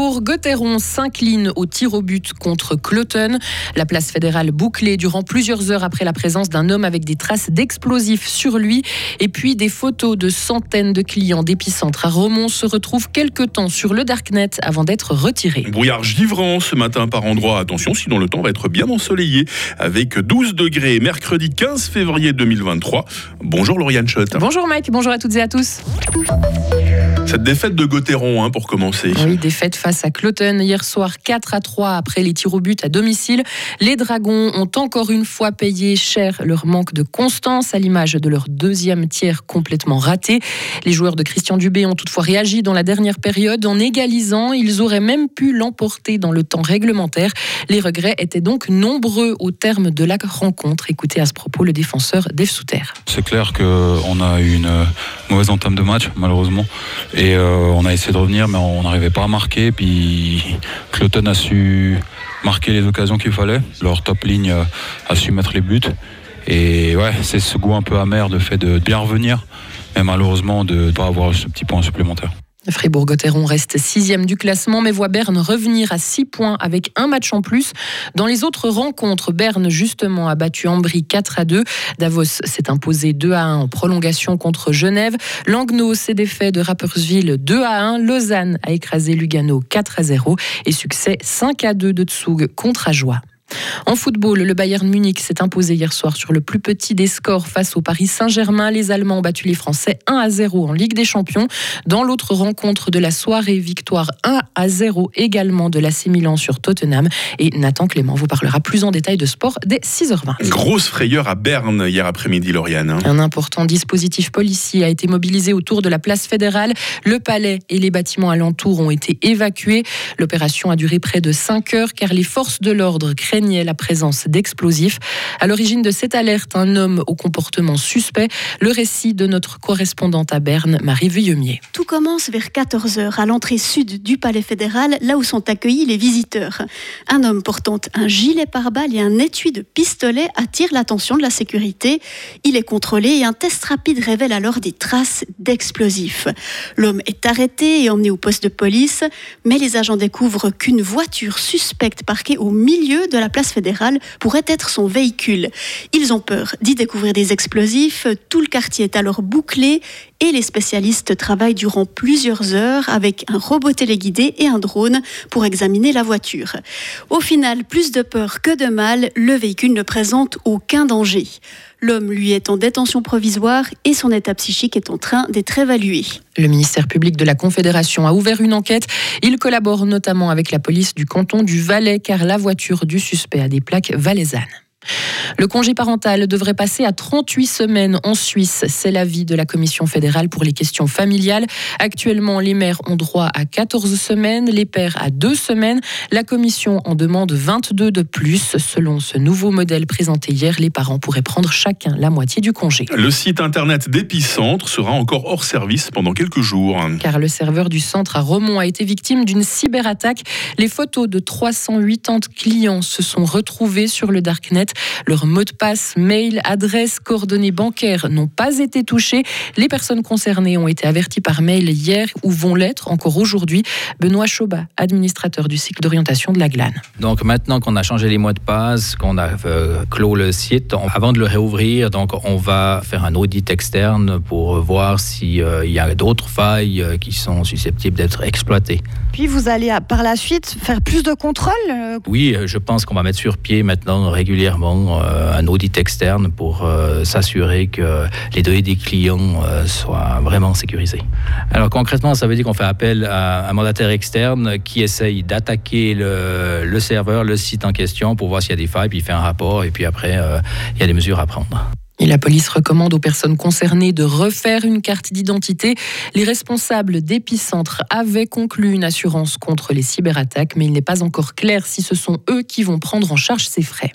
Fribourg-Gotteron s'incline au tir au but contre Cloton. La place fédérale bouclée durant plusieurs heures après la présence d'un homme avec des traces d'explosifs sur lui. Et puis des photos de centaines de clients d'épicentre à Romont se retrouvent quelque temps sur le Darknet avant d'être retirés. Brouillard givrant ce matin par endroit. Attention, sinon le temps va être bien ensoleillé avec 12 degrés mercredi 15 février 2023. Bonjour Lauriane Schott. Bonjour Mike, bonjour à toutes et à tous. Cette défaite de Gauthieron, hein, pour commencer. Oui, défaite face à Cloton hier soir 4 à 3 après les tirs au but à domicile. Les Dragons ont encore une fois payé cher leur manque de constance à l'image de leur deuxième tiers complètement raté. Les joueurs de Christian Dubé ont toutefois réagi dans la dernière période en égalisant. Ils auraient même pu l'emporter dans le temps réglementaire. Les regrets étaient donc nombreux au terme de la rencontre. Écoutez à ce propos le défenseur Dave Souter. C'est clair qu'on a eu une mauvaise entame de match, malheureusement. Et euh, on a essayé de revenir, mais on n'arrivait pas à marquer. Puis Cloton a su marquer les occasions qu'il fallait. Leur top ligne a su mettre les buts. Et ouais, c'est ce goût un peu amer de fait de bien revenir, mais malheureusement de ne pas avoir ce petit point supplémentaire. Fribourg-Gotteron reste sixième du classement, mais voit Berne revenir à six points avec un match en plus. Dans les autres rencontres, Berne justement a battu Ambry 4 à 2. Davos s'est imposé 2 à 1 en prolongation contre Genève. Langnau s'est défait de Rapperswil 2 à 1. Lausanne a écrasé Lugano 4 à 0 et succès 5 à 2 de Tsug contre Ajoie. En football, le Bayern Munich s'est imposé hier soir sur le plus petit des scores face au Paris Saint-Germain. Les Allemands ont battu les Français 1 à 0 en Ligue des Champions. Dans l'autre rencontre de la soirée, victoire 1 à 0 également de l'AC Milan sur Tottenham. Et Nathan Clément vous parlera plus en détail de sport dès 6h20. Grosse frayeur à Berne hier après-midi, Lauriane. Hein. Un important dispositif policier a été mobilisé autour de la place fédérale. Le palais et les bâtiments alentours ont été évacués. L'opération a duré près de 5 heures car les forces de l'ordre craignent la présence d'explosifs. À l'origine de cette alerte, un homme au comportement suspect. Le récit de notre correspondante à Berne, Marie Vuillemier. Tout commence vers 14h à l'entrée sud du palais fédéral, là où sont accueillis les visiteurs. Un homme portant un gilet pare-balles et un étui de pistolet attire l'attention de la sécurité. Il est contrôlé et un test rapide révèle alors des traces d'explosifs. L'homme est arrêté et emmené au poste de police, mais les agents découvrent qu'une voiture suspecte parquée au milieu de la place fédérale pourrait être son véhicule. Ils ont peur d'y découvrir des explosifs. Tout le quartier est alors bouclé et les spécialistes travaillent durant plusieurs heures avec un robot téléguidé et un drone pour examiner la voiture. Au final, plus de peur que de mal, le véhicule ne présente aucun danger. L'homme, lui, est en détention provisoire et son état psychique est en train d'être évalué. Le ministère public de la Confédération a ouvert une enquête. Il collabore notamment avec la police du canton du Valais car la voiture du suspect a des plaques valaisannes. Le congé parental devrait passer à 38 semaines en Suisse. C'est l'avis de la Commission fédérale pour les questions familiales. Actuellement, les mères ont droit à 14 semaines, les pères à 2 semaines. La Commission en demande 22 de plus. Selon ce nouveau modèle présenté hier, les parents pourraient prendre chacun la moitié du congé. Le site internet d'Epicentre sera encore hors service pendant quelques jours. Car le serveur du centre à Romont a été victime d'une cyberattaque. Les photos de 380 clients se sont retrouvées sur le Darknet. Leurs mots de passe, mail, adresse, coordonnées bancaires n'ont pas été touchés. Les personnes concernées ont été averties par mail hier ou vont l'être encore aujourd'hui. Benoît Chaubat, administrateur du cycle d'orientation de la Glane. Donc maintenant qu'on a changé les mots de passe, qu'on a euh, clos le site, avant de le réouvrir, donc on va faire un audit externe pour voir s'il euh, y a d'autres failles euh, qui sont susceptibles d'être exploitées. Puis vous allez par la suite faire plus de contrôles Oui, je pense qu'on va mettre sur pied maintenant régulièrement euh, un audit externe pour euh, s'assurer que les données des clients euh, soient vraiment sécurisées. Alors concrètement, ça veut dire qu'on fait appel à un mandataire externe qui essaye d'attaquer le, le, serveur, le site en question pour voir s'il y a des failles, puis il fait un rapport et puis après, il y a des mesures à prendre. Et la police recommande aux personnes concernées de refaire une carte d'identité. Les responsables d'Épicentre avaient conclu une assurance contre les cyberattaques, mais il n'est pas encore clair si ce sont eux qui vont prendre en charge ces frais.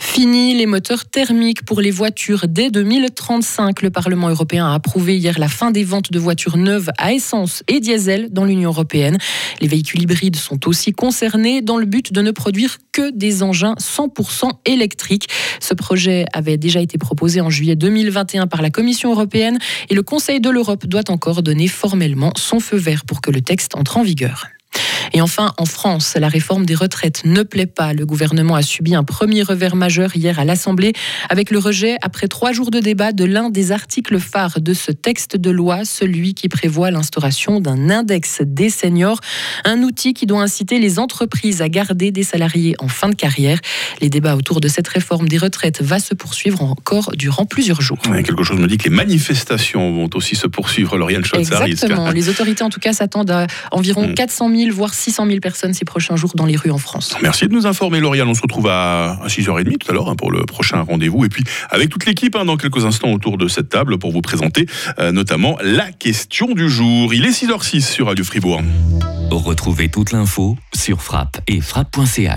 Fini les moteurs thermiques pour les voitures dès 2035. Le Parlement européen a approuvé hier la fin des ventes de voitures neuves à essence et diesel dans l'Union européenne. Les véhicules hybrides sont aussi concernés dans le but de ne produire que des engins 100% électriques. Ce projet avait déjà été proposé en juillet 2021 par la Commission européenne et le Conseil de l'Europe doit encore donner formellement son feu vert pour que le texte entre en vigueur. Et enfin, en France, la réforme des retraites ne plaît pas. Le gouvernement a subi un premier revers majeur hier à l'Assemblée avec le rejet, après trois jours de débat, de l'un des articles phares de ce texte de loi, celui qui prévoit l'instauration d'un index des seniors, un outil qui doit inciter les entreprises à garder des salariés en fin de carrière. Les débats autour de cette réforme des retraites va se poursuivre encore durant plusieurs jours. quelque chose me dit que les manifestations vont aussi se poursuivre, Lauriane. Exactement. Les autorités, en tout cas, s'attendent à environ 400 hmm. 000, voire 600 000 personnes ces prochains jours dans les rues en France. Merci de nous informer, Lauriane. On se retrouve à 6h30 tout à l'heure hein, pour le prochain rendez-vous. Et puis, avec toute l'équipe, hein, dans quelques instants autour de cette table pour vous présenter euh, notamment la question du jour. Il est 6h06 sur Radio Fribourg. Retrouvez toute l'info sur frappe et frappe.ch.